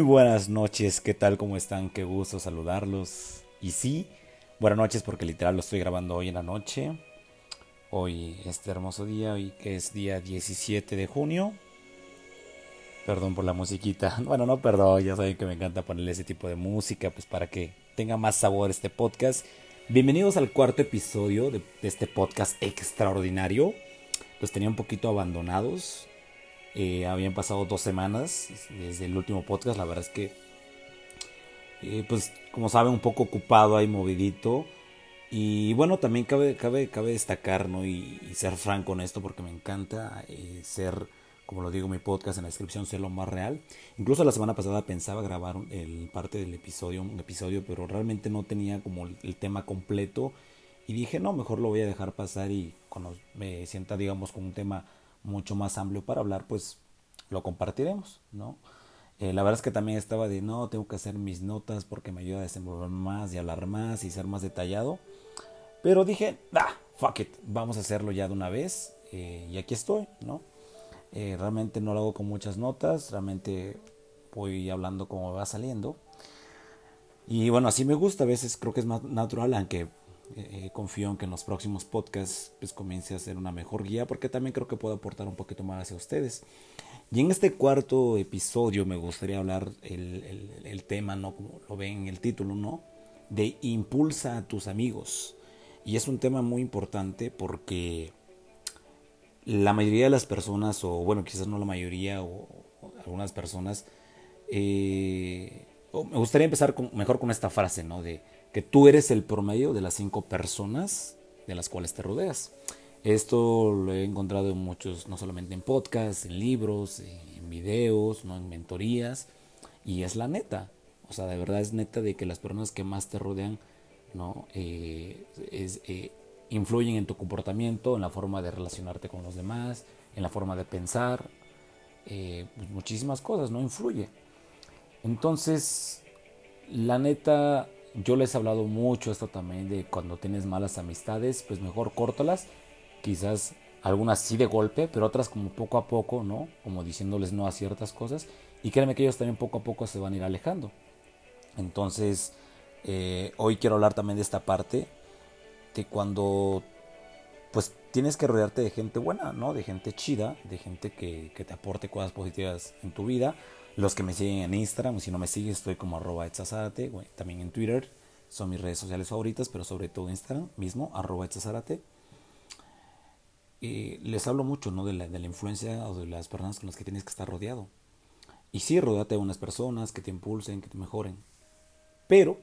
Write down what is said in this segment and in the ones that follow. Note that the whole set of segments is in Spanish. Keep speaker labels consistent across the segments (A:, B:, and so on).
A: Muy buenas noches, ¿qué tal? ¿Cómo están? Qué gusto saludarlos. Y sí, buenas noches porque literal lo estoy grabando hoy en la noche. Hoy, este hermoso día, hoy que es día 17 de junio. Perdón por la musiquita. Bueno, no perdón, ya saben que me encanta ponerle ese tipo de música, pues para que tenga más sabor este podcast. Bienvenidos al cuarto episodio de, este podcast extraordinario. Los tenía un poquito abandonados. Eh, habían pasado dos semanas desde el último podcast. La verdad es que, eh, pues, como saben, un poco ocupado ahí, movidito. Y bueno, también cabe, cabe, cabe destacar, ¿no? Y, ser franco en esto porque me encanta eh, ser como lo digo mi podcast en la descripción, ser lo más real. Incluso la semana pasada pensaba grabar el parte del episodio, un episodio, pero realmente no tenía como el, tema completo. Y dije, no, mejor lo voy a dejar pasar y cuando me sienta, digamos, con un tema mucho más amplio para hablar, pues lo compartiremos, ¿no? Eh, la verdad es que también estaba de, no, tengo que hacer mis notas porque me ayuda a desenvolver más y hablar más y ser más detallado. Pero dije, ah, fuck it, vamos a hacerlo ya de una vez. Eh, y aquí estoy, ¿no? Eh, realmente no lo hago con muchas notas, realmente voy hablando como va saliendo. Y bueno, así me gusta, a veces creo que es más natural, aunque eh, confío en que en los próximos podcasts pues comience a ser una mejor guía, porque también creo que puedo aportar un poquito más hacia ustedes. Y en este cuarto episodio me gustaría hablar el, el tema, ¿no? Como lo ven en el título, ¿no? De impulsa a tus amigos. Y es un tema muy importante porque la mayoría de las personas, o bueno, quizás no la mayoría, o, algunas personas, eh, me gustaría empezar con, mejor con esta frase, ¿no? De que tú eres el promedio de las cinco personas de las cuales te rodeas. Esto lo he encontrado en muchos, no solamente en podcasts, en libros, en videos, ¿no? en mentorías, y es la neta. O sea, de verdad es neta de que las personas que más te rodean, ¿no? Eh, es, eh, influyen en tu comportamiento, en la forma de relacionarte con los demás, en la forma de pensar, eh, pues muchísimas cosas, ¿no? Influye. Entonces, la neta, yo les he hablado mucho esto también de cuando tienes malas amistades, pues mejor córtalas, quizás algunas sí de golpe, pero otras como poco a poco, ¿no? Como diciéndoles no a ciertas cosas, y créeme que ellos también poco a poco se van a ir alejando. Entonces, eh, hoy quiero hablar también de esta parte, que cuando pues tienes que rodearte de gente buena, ¿no? De gente chida, de gente que, te aporte cosas positivas en tu vida. Los que me siguen en Instagram, si no me sigues, estoy como arroba etzazárate, también en Twitter, son mis redes sociales favoritas, pero sobre todo Instagram mismo, arroba etzazárate. Y les hablo mucho, ¿no? De la, de la influencia o de las personas con las que tienes que estar rodeado. Y sí, rodeate de unas personas que te impulsen, que te mejoren. Pero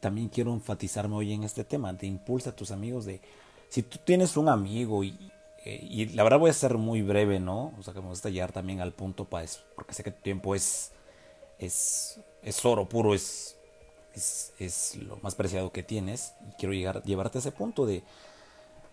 A: también quiero enfatizarme hoy en este tema, de impulsa a tus amigos, de si tú tienes un amigo y, eh, y la verdad voy a ser muy breve, ¿no? O sea, que me gusta llegar también al punto para eso, porque sé que tu tiempo es, es, es oro puro, es, es, es, lo más preciado que tienes y quiero llegar, llevarte a ese punto de,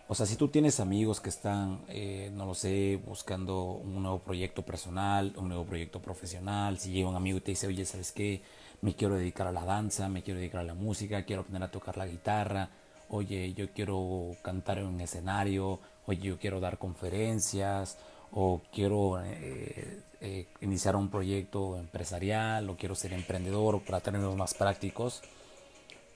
A: o sea, si tú tienes amigos que están, eh, no lo sé, buscando un nuevo proyecto personal, un nuevo proyecto profesional, si llega un amigo y te dice, oye, ¿sabes qué? me quiero dedicar a la danza, me quiero dedicar a la música, quiero aprender a tocar la guitarra, oye, yo quiero cantar en un escenario, oye, yo quiero dar conferencias, o quiero eh, eh, iniciar un proyecto empresarial, o quiero ser emprendedor, para términos más prácticos.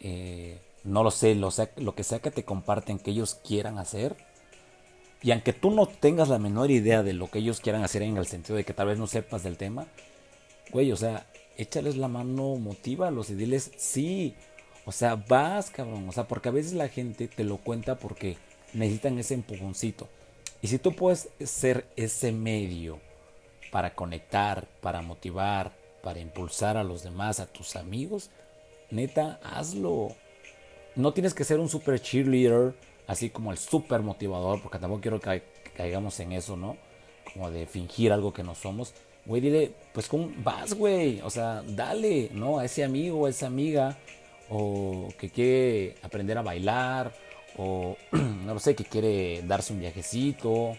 A: Eh, no lo sé, lo, lo que sea que te comparten que ellos quieran hacer, y aunque tú no tengas la menor idea de lo que ellos quieran hacer en el sentido de que tal vez no sepas del tema, güey, o sea, échales la mano, motívalos y diles sí. O sea, vas, cabrón. O sea, porque a veces la gente te lo cuenta porque necesitan ese empujoncito. Y si tú puedes ser ese medio para conectar, para motivar, para impulsar a los demás, a tus amigos, neta, hazlo. No tienes que ser un super cheerleader, así como el super motivador, porque tampoco quiero que caigamos en eso, ¿no? Como de fingir algo que no somos güey, dile, pues ¿cómo vas, güey? O sea, dale, ¿no? A ese amigo, a esa amiga, o que quiere aprender a bailar, o no sé, que quiere darse un viajecito,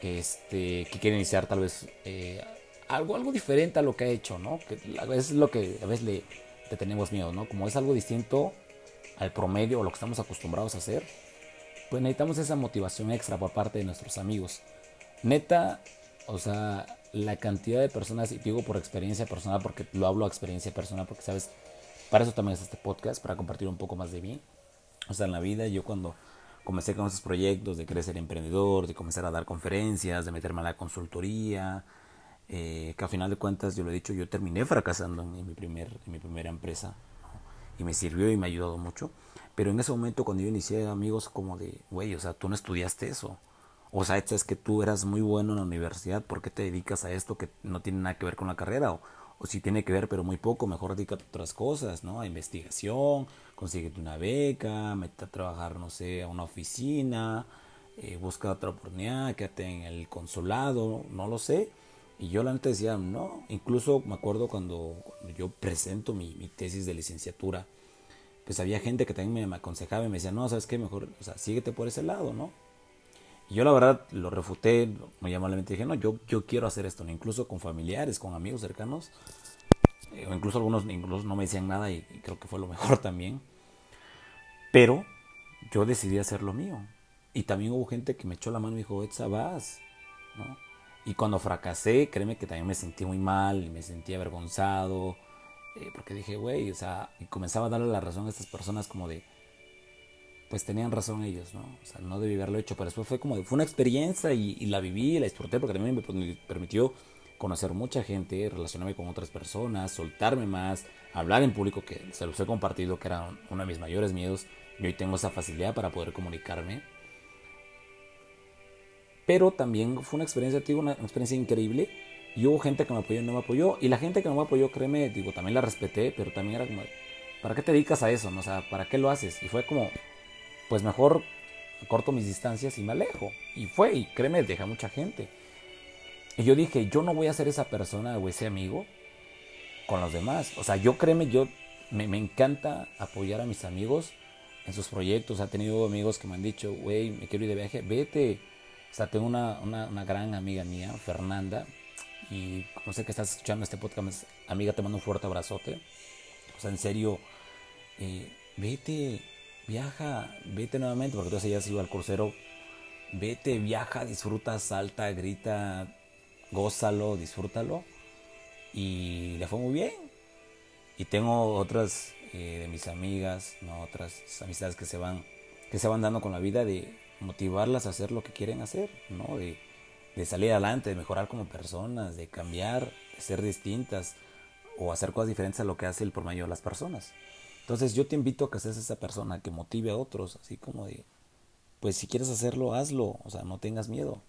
A: este, que quiere iniciar tal vez eh, algo, algo diferente a lo que ha hecho, ¿no? Que es lo que a veces le, le tenemos miedo, ¿no? Como es algo distinto al promedio o lo que estamos acostumbrados a hacer, pues necesitamos esa motivación extra por parte de nuestros amigos. Neta, o sea, la cantidad de personas, y digo por experiencia personal, porque lo hablo a experiencia personal, porque sabes, para eso también es este podcast, para compartir un poco más de mí. O sea, en la vida, yo cuando comencé con esos proyectos de ser emprendedor, de comenzar a dar conferencias, de meterme a la consultoría, eh, que a final de cuentas, yo lo he dicho, yo terminé fracasando en, mi, primer, en mi primera empresa, y me sirvió y me ha ayudado mucho. Pero en ese momento, cuando yo inicié, amigos, como de, güey, o sea, tú no estudiaste eso. O sea, es que tú eras muy bueno en la universidad, ¿por qué te dedicas a esto que no tiene nada que ver con la carrera? O, o si tiene que ver, pero muy poco, mejor dedícate a otras cosas, ¿no? A investigación, consíguete una beca, mete a trabajar, no sé, a una oficina, eh, busca otra oportunidad, quédate en el consulado, no lo sé. Y yo la neta decía, no, incluso me acuerdo cuando, yo presento mi, mi, tesis de licenciatura, pues había gente que también me, aconsejaba y me decía, no, ¿sabes qué? Mejor, o sea, síguete por ese lado, ¿no? Y yo la verdad lo refuté, muy amablemente dije, no, yo, yo quiero hacer esto, ¿no? incluso con familiares, con amigos cercanos, o incluso algunos incluso no me decían nada y, creo que fue lo mejor también. Pero yo decidí hacer lo mío. Y también hubo gente que me echó la mano y dijo, Etza, vas, ¿no? Y cuando fracasé, créeme que también me sentí muy mal y me sentí avergonzado, eh, porque dije, güey, o sea, y comenzaba a darle la razón a estas personas como de, pues tenían razón ellos, ¿no? O sea, no debí haberlo hecho, pero después fue como, fue una experiencia y, la viví, la disfruté porque también me permitió conocer mucha gente, relacionarme con otras personas, soltarme más, hablar en público, que se los he compartido, que era uno de mis mayores miedos, y hoy tengo esa facilidad para poder comunicarme. Pero también fue una experiencia, digo, una, experiencia increíble, y hubo gente que me apoyó y no me apoyó, y la gente que no me apoyó, créeme, digo, también la respeté, pero también era como, ¿para qué te dedicas a eso? No? O sea, ¿para qué lo haces? Y fue como, pues mejor corto mis distancias y me alejo. Y fue, y créeme, deja mucha gente. Y yo dije, yo no voy a ser esa persona o ese amigo con los demás. O sea, yo créeme, yo me, encanta apoyar a mis amigos en sus proyectos. Ha tenido amigos que me han dicho, güey, me quiero ir de viaje, vete. O sea, tengo una, una, gran amiga mía, Fernanda, y no sé que estás escuchando este podcast, amiga, te mando un fuerte abrazote. O sea, en serio, eh, vete, viaja, vete nuevamente, porque tú ya has ido al crucero, vete, viaja, disfruta, salta, grita, gózalo, disfrútalo. Y le fue muy bien. Y tengo otras eh, de mis amigas, ¿no? otras amistades que se van, que se van dando con la vida de motivarlas a hacer lo que quieren hacer, ¿no? De, de salir adelante, de mejorar como personas, de cambiar, de ser distintas o hacer cosas diferentes a lo que hace el por medio de las personas. Entonces yo te invito a que seas esa persona que motive a otros, así como de, pues si quieres hacerlo, hazlo, o sea, no tengas miedo.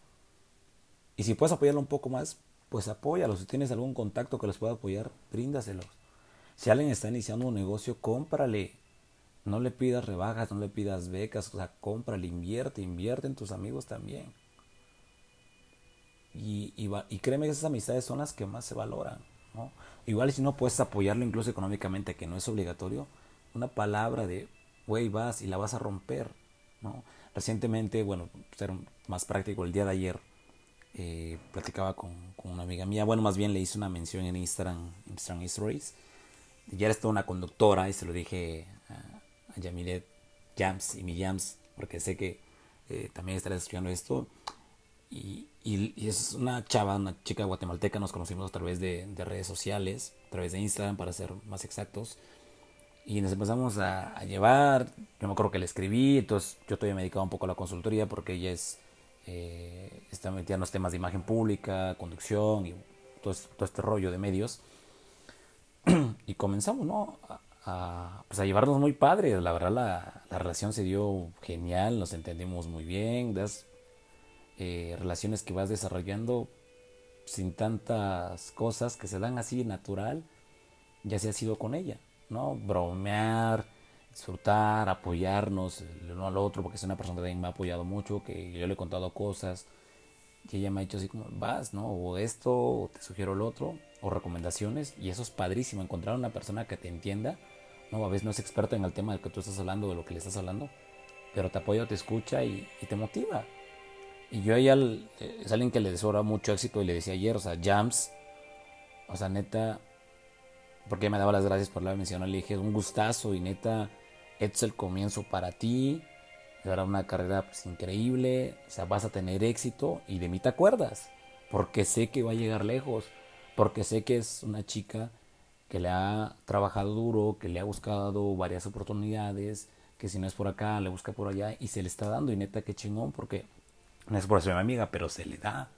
A: Y si puedes apoyarlo un poco más, pues apóyalo. Si tienes algún contacto que les pueda apoyar, bríndaselos. Si alguien está iniciando un negocio, cómprale. No le pidas rebajas, no le pidas becas, o sea, cómprale, invierte, invierte en tus amigos también. Y, y, créeme que esas amistades son las que más se valoran. Igual si no puedes apoyarlo incluso económicamente, que no es obligatorio, una palabra de, güey, vas y la vas a romper, ¿no? Recientemente, bueno, ser más práctico, el día de ayer eh, platicaba con, una amiga mía, bueno, más bien le hice una mención en Instagram, Instagram Stories, ya eres toda una conductora y se lo dije a, a Yamilet Jams y mi Jams, porque sé que eh, también estarás estudiando esto. Y, y, es una chava, una chica guatemalteca, nos conocimos a través de, de redes sociales, a través de Instagram, para ser más exactos. Y nos empezamos a, llevar, yo me acuerdo que le escribí, entonces yo todavía me dedicaba un poco a la consultoría porque ella es, eh, está metida en los temas de imagen pública, conducción y todo, este rollo de medios. y comenzamos, ¿no? A, pues llevarnos muy padre, la verdad la, la, relación se dio genial, nos entendimos muy bien, das eh, relaciones que vas desarrollando sin tantas cosas que se dan así natural, ya se ha sido con ella. ¿no? Bromear, disfrutar, apoyarnos el uno al otro, porque es una persona que también me ha apoyado mucho, que yo le he contado cosas, que ella me ha dicho así como, vas, ¿no? O esto, o te sugiero el otro, o recomendaciones, y eso es padrísimo, encontrar una persona que te entienda, ¿no? A veces no es experto en el tema del que tú estás hablando, de lo que le estás hablando, pero te apoya, te escucha y, te motiva. Y yo a ella eh, es alguien que le desea mucho éxito y le decía ayer, o sea, Jams, o sea, neta, porque me daba las gracias por la mención. Le dije, un gustazo y neta, este es el comienzo para ti. Era una carrera pues, increíble, o sea, vas a tener éxito y de mí te acuerdas. porque sé que va a llegar lejos, porque sé que es una chica que le ha trabajado duro, que le ha buscado varias oportunidades, que si no es por acá, le busca por allá y se le está dando. Y neta, qué chingón, porque no es por ser mi amiga, pero se le da.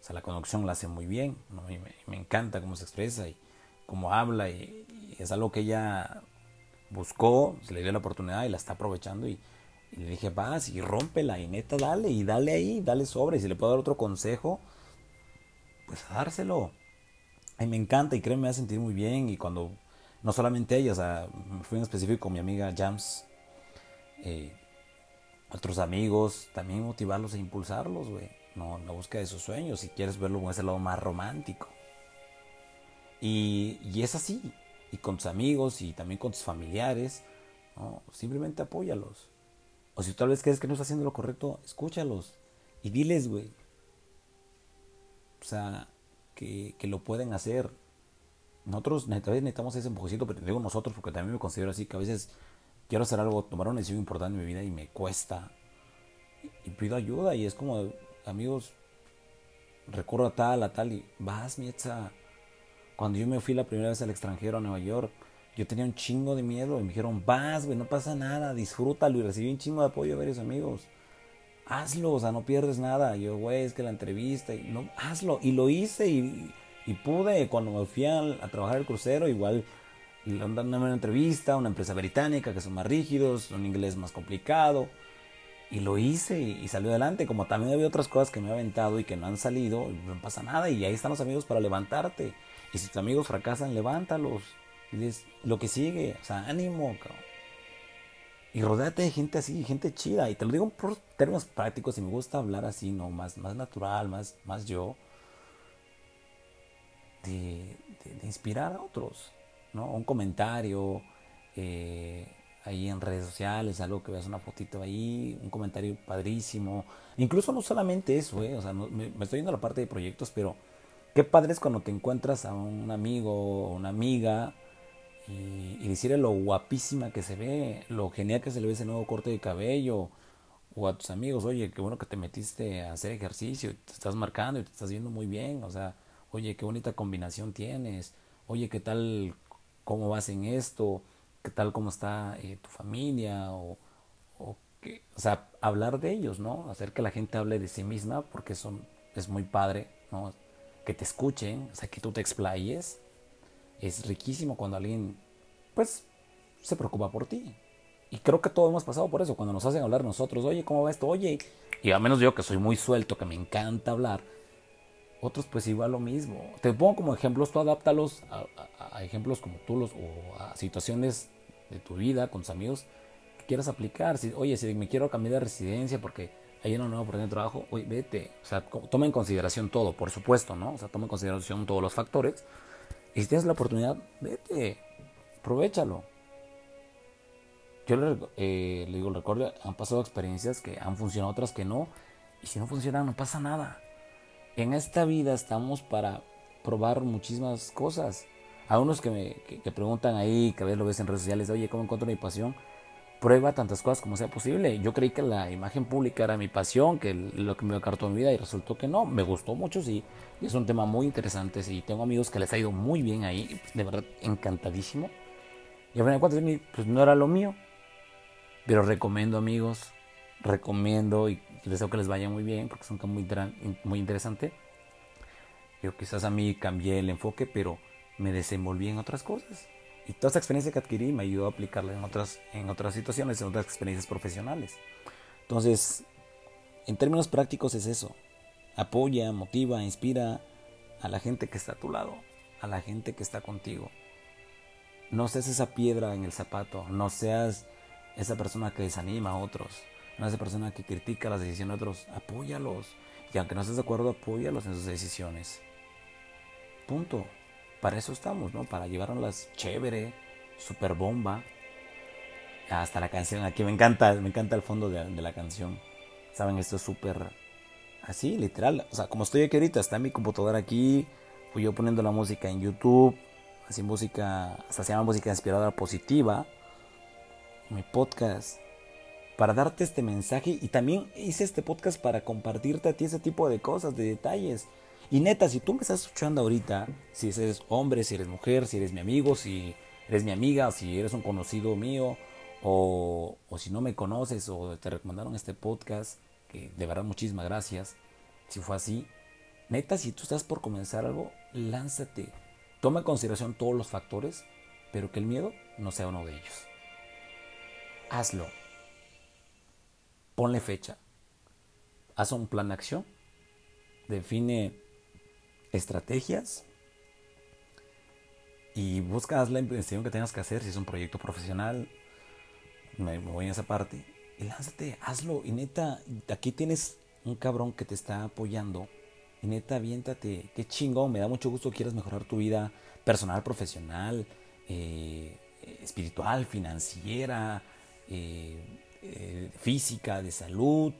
A: O sea, la conexión la hace muy bien. me, me, encanta cómo se expresa y cómo habla. Y, es algo que ella buscó, se le dio la oportunidad y la está aprovechando. Y, le dije, vas y rómpela. Y neta, dale. Y dale ahí, dale sobre. Y si le puedo dar otro consejo, pues a dárselo. Y me encanta y créeme, me hace sentir muy bien. Y cuando, no solamente ella, o sea, fui en específico con mi amiga Jams, eh, otros amigos, también motivarlos e impulsarlos, güey. No, en la búsqueda de sus sueños, si quieres verlo con ese lado más romántico. Y, y es así. Y con tus amigos y también con tus familiares, simplemente apóyalos. O si tal vez crees que no estás haciendo lo correcto, escúchalos. Y diles, güey. O sea, que, que, lo pueden hacer. Nosotros necesitamos ese empujecito, pero digo nosotros porque también me considero así, que a veces quiero hacer algo, tomar una decisión importante en mi vida y me cuesta. Y, pido ayuda y es como, amigos, recurro a tal, a tal y vas, Mietza. Cuando yo me fui la primera vez al extranjero a Nueva York, yo tenía un chingo de miedo y me dijeron, vas, güey, no pasa nada, disfrútalo y recibí un chingo de apoyo de varios amigos. Hazlo, o sea, no pierdes nada. yo, güey, es que la entrevista, y no, hazlo. Y lo hice y, y pude. Cuando me fui a, trabajar el crucero, igual y le dan una entrevista a una empresa británica que son más rígidos, un inglés más complicado. Y lo hice y, salió adelante. Como también había otras cosas que me he aventado y que no han salido, no pasa nada. Y ahí están los amigos para levantarte. Y si tus amigos fracasan, levántalos. Y dices, lo que sigue, o sea, ánimo, cabrón. Y rodéate de gente así, gente chida. Y te lo digo por términos prácticos y me gusta hablar así, ¿no? Más, más natural, más, más yo. de, de inspirar a otros. ¿no? Un comentario eh, ahí en redes sociales, algo que veas una fotito ahí, un comentario padrísimo. Incluso no solamente eso, ¿eh? o sea, me, estoy yendo a la parte de proyectos, pero qué padre es cuando te encuentras a un amigo o una amiga y, y, decirle lo guapísima que se ve, lo genial que se le ve ese nuevo corte de cabello, o a tus amigos, oye, qué bueno que te metiste a hacer ejercicio, te estás marcando y te estás viendo muy bien, o sea, oye, qué bonita combinación tienes, oye, qué tal cómo vas en esto, qué tal, cómo está eh, tu familia, o, o, que, o sea, hablar de ellos, ¿no? Hacer que la gente hable de sí misma, porque son, es muy padre, ¿no? Que te escuchen, o sea, que tú te explayes. Es riquísimo cuando alguien, pues, se preocupa por ti. Y creo que todos hemos pasado por eso, cuando nos hacen hablar nosotros, oye, ¿cómo va esto? Oye, y al menos yo que soy muy suelto, que me encanta hablar, otros pues igual lo mismo. Te pongo como ejemplos, tú adáptalos a, ejemplos como tú los, o a situaciones de tu vida con tus amigos que quieras aplicar. Si, oye, si me quiero cambiar de residencia porque hay una nueva oportunidad de trabajo, oye, vete. O sea, toma en consideración todo, por supuesto, ¿no? O sea, toma en consideración todos los factores. Y si tienes la oportunidad, vete, aprovechalo. Yo le, eh, le digo, recuerdo, han pasado experiencias que han funcionado, otras que no. Y si no funcionan, no pasa nada en esta vida estamos para probar muchísimas cosas. A unos que me que, preguntan ahí, que a veces lo ves en redes sociales, oye, ¿cómo encuentro mi pasión? Prueba tantas cosas como sea posible. Yo creí que la imagen pública era mi pasión, que lo que me acartó mi vida y resultó que no. Me gustó mucho, sí. Y es un tema muy interesante, sí. Tengo amigos que les ha ido muy bien ahí, de verdad, encantadísimo. Y a final de cuentas, pues no era lo mío. Pero recomiendo, amigos, recomiendo y deseo que les vaya muy bien porque es un tema muy, muy interesante. Yo quizás a mí cambié el enfoque, pero me desenvolví en otras cosas. Y toda esa experiencia que adquirí me ayudó a aplicarla en otras, en otras situaciones, en otras experiencias profesionales. Entonces, en términos prácticos es eso. Apoya, motiva, inspira a la gente que está a tu lado, a la gente que está contigo. No seas esa piedra en el zapato, no seas esa persona que desanima a otros no esa persona que critica las decisiones de otros, apóyalos. Y aunque no estés de acuerdo, apóyalos en sus decisiones. Punto. Para eso estamos, ¿no? Para llevarnos chévere, super bomba. Hasta la canción. Aquí me encanta, me encanta el fondo de, la canción. Saben, esto es súper así, literal. O sea, como estoy aquí ahorita, está mi computadora aquí. Fui yo poniendo la música en YouTube. Así música, hasta se llama música inspirada positiva. Mi podcast para darte este mensaje y también hice este podcast para compartirte a ti ese tipo de cosas, de detalles. Y neta, si tú me estás escuchando ahorita, si eres hombre, si eres mujer, si eres mi amigo, si eres mi amiga, si eres un conocido mío, o, si no me conoces o te recomendaron este podcast, que de verdad muchísimas gracias, si fue así, neta, si tú estás por comenzar algo, lánzate. Toma en consideración todos los factores, pero que el miedo no sea uno de ellos. Hazlo. Ponle fecha. Haz un plan de acción. Define estrategias. Y busca la investigación que tengas que hacer. Si es un proyecto profesional, me, voy en esa parte. Y lánzate, hazlo. Y neta, aquí tienes un cabrón que te está apoyando. Y neta, aviéntate. Qué chingón. Me da mucho gusto que quieras mejorar tu vida personal, profesional, eh, espiritual, financiera, eh, eh, física, de salud.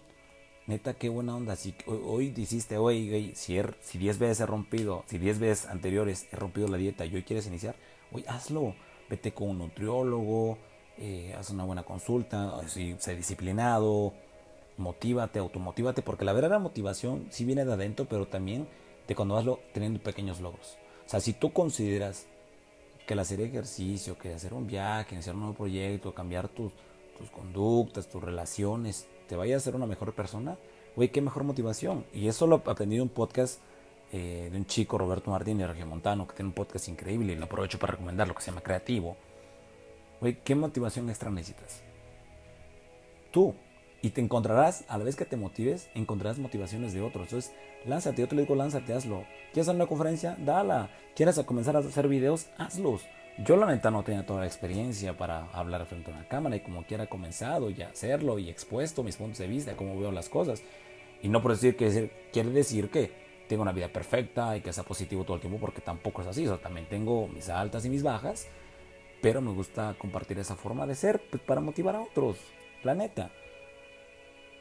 A: Neta, qué buena onda. Si hoy dijiste, oye, si, er, si 10 veces he rompido, si 10 veces anteriores he rompido la dieta y hoy quieres iniciar, oye, hazlo. Vete con un nutriólogo, eh, haz una buena consulta, si, sé disciplinado, motívate, automotívate, porque la verdadera motivación sí viene de adentro, pero también de cuando vas teniendo pequeños logros. O sea, si tú consideras que el hacer ejercicio, que hacer un viaje, hacer un nuevo proyecto, cambiar tus, tus conductas, tus relaciones, te vaya a ser una mejor persona, güey, qué mejor motivación. Y eso lo aprendí de un podcast eh, de un chico, Roberto Martín de Montano, que tiene un podcast increíble y lo aprovecho para recomendarlo, que se llama Creativo. Güey, ¿qué motivación extra necesitas? Tú. Y te encontrarás, a la vez que te motives, encontrarás motivaciones de otros. Entonces, lánzate, yo te digo, lánzate, hazlo. ¿Quieres hacer una conferencia? Dala. ¿Quieres comenzar a hacer videos? Hazlos. Yo la neta no tenía toda la experiencia para hablar frente a una cámara y como quiera comenzado y hacerlo y expuesto mis puntos de vista, cómo veo las cosas. Y no por decir que quiere decir que tengo una vida perfecta y que sea positivo todo el tiempo porque tampoco es así. O también tengo mis altas y mis bajas, pero me gusta compartir esa forma de ser pues, para motivar a otros, la neta.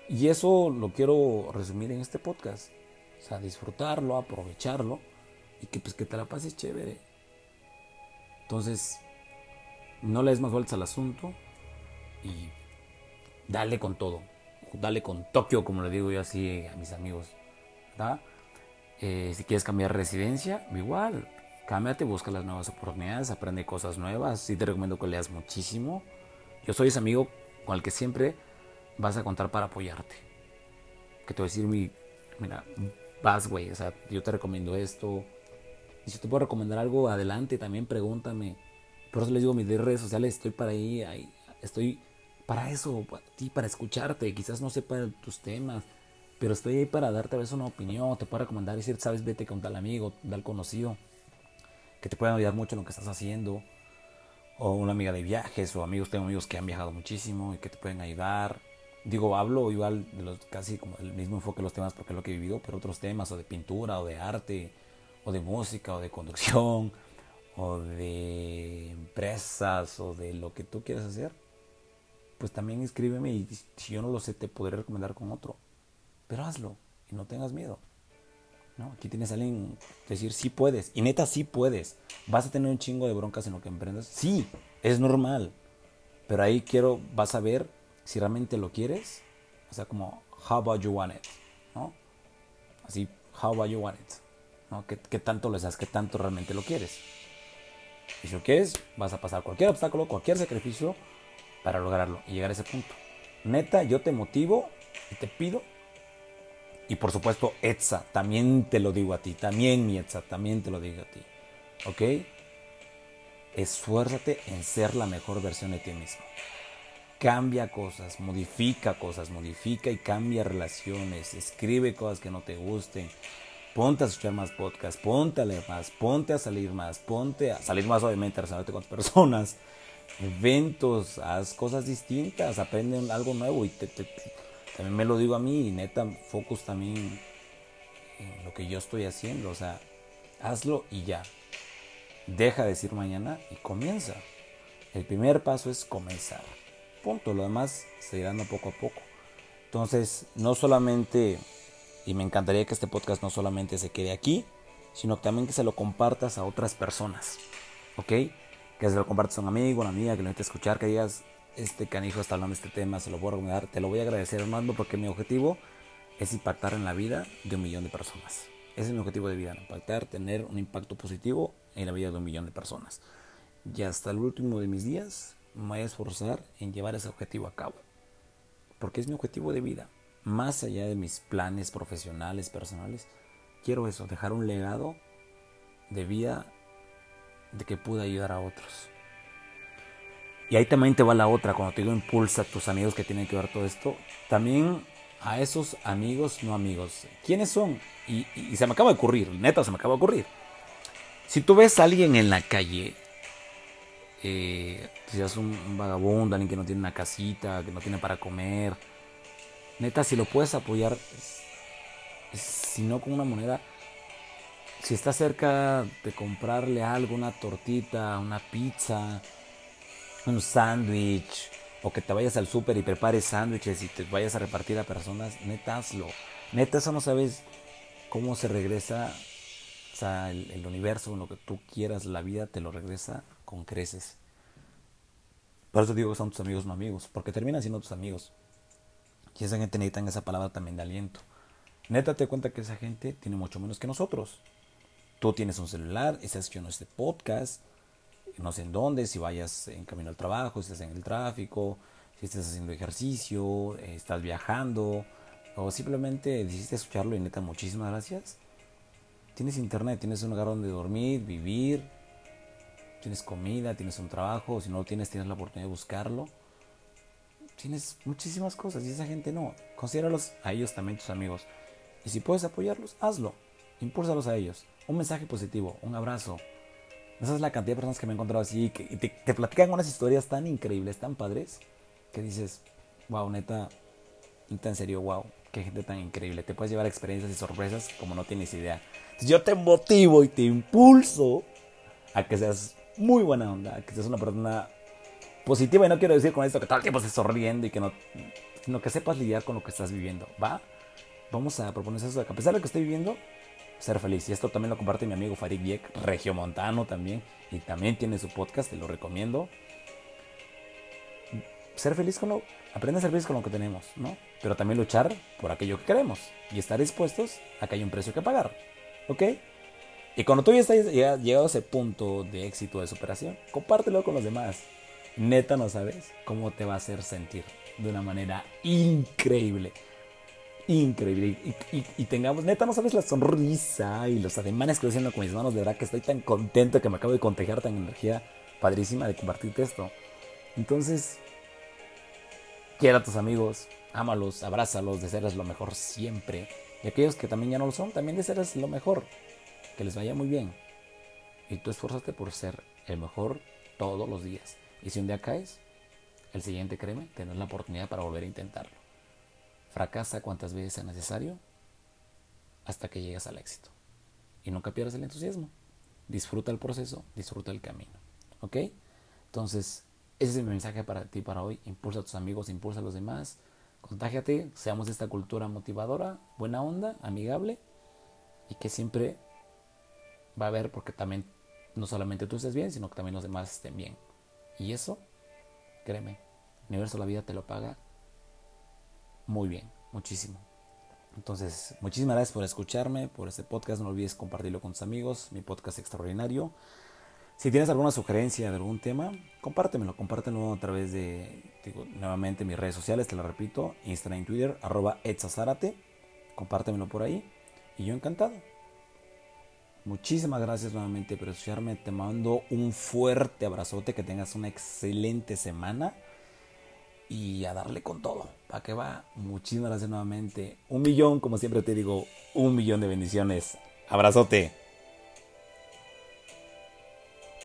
A: Y eso lo quiero resumir en este podcast. O sea, disfrutarlo, aprovecharlo y que pues que te la pases chévere. Entonces, no le des más vueltas al asunto y dale con todo. Dale con Tokio, como le digo yo así a mis amigos. Eh, si quieres cambiar residencia, igual. Cámbiate, busca las nuevas oportunidades, aprende cosas nuevas. Sí te recomiendo que leas muchísimo. Yo soy ese amigo con el que siempre vas a contar para apoyarte. Que te voy a decir, mi, mira, vas, güey. O sea, yo te recomiendo esto y si te puedo recomendar algo, adelante, también pregúntame. Por eso les digo, mis redes sociales, estoy para ahí, ahí estoy para eso, para para escucharte. Quizás no sepa tus temas, pero estoy ahí para darte a veces una opinión, te puedo recomendar, decir, sabes, vete con tal amigo, tal conocido, que te puedan ayudar mucho en lo que estás haciendo. O una amiga de viajes, o amigos, tengo amigos que han viajado muchísimo y que te pueden ayudar. Digo, hablo igual de los casi como el mismo enfoque de los temas porque es lo que he vivido, pero otros temas, o de pintura, o de arte, o de música, o de conducción, o de empresas, o de lo que tú quieras hacer, pues también escríbeme y si yo no lo sé te podré recomendar con otro. Pero hazlo y no tengas miedo. ¿no? Aquí tienes a alguien decir sí puedes. Y neta sí puedes. ¿Vas a tener un chingo de broncas en lo que emprendas? Sí, es normal. Pero ahí quiero, vas a ver si realmente lo quieres. O sea, como, how about you want it? ¿no? Así, how about you want it? ¿No? ¿Qué, tanto lo sabes? ¿Qué tanto realmente lo quieres? Y si lo quieres, vas a pasar cualquier obstáculo, cualquier sacrificio para lograrlo y llegar a ese punto. Neta, yo te motivo y te pido. Y por supuesto, Etza, también te lo digo a ti. También mi Etza, también te lo digo a ti. ¿Ok? Esfuérzate en ser la mejor versión de ti mismo. Cambia cosas, modifica cosas, modifica y cambia relaciones, escribe cosas que no te gusten, ponte a escuchar más podcasts, ponte a leer más, ponte a salir más, ponte a salir más obviamente, a relacionarte con personas, eventos, haz cosas distintas, aprende algo nuevo y también me lo digo a mí y neta, focus también en lo que yo estoy haciendo, o sea, hazlo y ya. Deja de decir mañana y comienza. El primer paso es comenzar. Punto. Lo demás se irá dando poco a poco. Entonces, no solamente y me encantaría que este podcast no solamente se quede aquí, sino también que se lo compartas a otras personas. ¿Ok? Que se lo compartas a un amigo, una amiga, que lo a escuchar, que digas, este canijo está hablando de este tema, se lo voy a recomendar. Te lo voy a agradecer, Armando, porque mi objetivo es impactar en la vida de un millón de personas. Ese es mi objetivo de vida, impactar, tener un impacto positivo en la vida de un millón de personas. Y hasta el último de mis días me voy a esforzar en llevar ese objetivo a cabo. Porque es mi objetivo de vida. Más allá de mis planes profesionales, personales, quiero eso, dejar un legado de vida de que pude ayudar a otros. Y ahí también te va la otra, cuando te digo impulsa a tus amigos que tienen que ver todo esto, también a esos amigos no amigos. ¿Quiénes son? Y, se me acaba de ocurrir, neta, se me acaba de ocurrir. Si tú ves a alguien en la calle, eh, si es un, vagabundo, alguien que no tiene una casita, que no tiene para comer, neta, si lo puedes apoyar, si no con una moneda, si está cerca de comprarle algo, una tortita, una pizza, un sándwich, o que te vayas al súper y prepares sándwiches y te vayas a repartir a personas, neta hazlo. Neta, eso no sabes cómo se regresa, sea, el, universo, lo que tú quieras, la vida te lo regresa con creces. Por eso digo que son tus amigos no amigos, porque terminan siendo tus amigos. Y esa gente necesita esa palabra también de aliento. Neta, te cuenta que esa gente tiene mucho menos que nosotros. Tú tienes un celular, estás escuchando este podcast, no sé en dónde, si vayas en camino al trabajo, si estás en el tráfico, si estás haciendo ejercicio, eh, estás viajando, o simplemente decidiste escucharlo y neta, muchísimas gracias. Tienes internet, tienes un lugar donde dormir, vivir, tienes comida, tienes un trabajo, si no lo tienes, tienes la oportunidad de buscarlo. Tienes muchísimas cosas y esa gente no. Considéralos a ellos también tus amigos. Y si puedes apoyarlos, hazlo. Impúlsalos a ellos. Un mensaje positivo, un abrazo. Esa es la cantidad de personas que me he encontrado así, que te, te platican unas historias tan increíbles, tan padres, que dices, wow, neta, neta en serio, wow, qué gente tan increíble. Te puedes llevar experiencias y sorpresas como no tienes idea. Entonces yo te motivo y te impulso a que seas muy buena onda, a que seas una persona positiva. Y no quiero decir con esto que todo el tiempo estés sonriendo y que no, sino que sepas lidiar con lo que estás viviendo, ¿va? Vamos a proponer eso, a pesar de lo que estoy viviendo, ser feliz. Y esto también lo comparte mi amigo Farid Yek, regiomontano también, y también tiene su podcast, te lo recomiendo. Ser feliz con lo, aprende a ser feliz con lo que tenemos, ¿no? Pero también luchar por aquello que queremos y estar dispuestos a que hay un precio que pagar, ¿ok? Y cuando tú ya estás llegado a ese punto de éxito, de superación, compártelo con los demás. Neta no sabes cómo te va a hacer sentir de una manera increíble increíble. Y, tengamos, neta, no sabes la sonrisa y los ademanes que estoy haciendo con mis manos. De verdad que estoy tan contento que me acabo de contagiar tan energía padrísima de compartirte esto. Entonces, quiera a tus amigos, ámalos, abrázalos, desearles lo mejor siempre. Y aquellos que también ya no lo son, también desearles lo mejor. Que les vaya muy bien. Y tú esfuérzate por ser el mejor todos los días. Y si un día caes, el siguiente, créeme, tendrás la oportunidad para volver a intentarlo. Fracasa cuantas veces sea necesario hasta que llegas al éxito. Y nunca pierdas el entusiasmo. Disfruta el proceso, disfruta el camino. ¿Ok? Entonces, ese es mi mensaje para ti para hoy. Impulsa a tus amigos, impulsa a los demás. Contágiate, seamos esta cultura motivadora, buena onda, amigable y que siempre va a haber porque también no solamente tú estés bien, sino que también los demás estén bien. Y eso, créeme, el universo la vida te lo paga muy bien, muchísimo. Entonces, muchísimas gracias por escucharme, por este podcast. No olvides compartirlo con tus amigos, mi podcast extraordinario. Si tienes alguna sugerencia de algún tema, compártemelo, compártelo a través de, nuevamente mis redes sociales, te lo repito, Instagram y Twitter, arroba Etzazárate, compártemelo por ahí y yo encantado. Muchísimas gracias nuevamente por escucharme, te mando un fuerte abrazote, que tengas una excelente semana y a darle con todo. ¿Para qué va? Muchísimas gracias nuevamente. Un millón, como siempre te digo, un millón de bendiciones. Abrazote.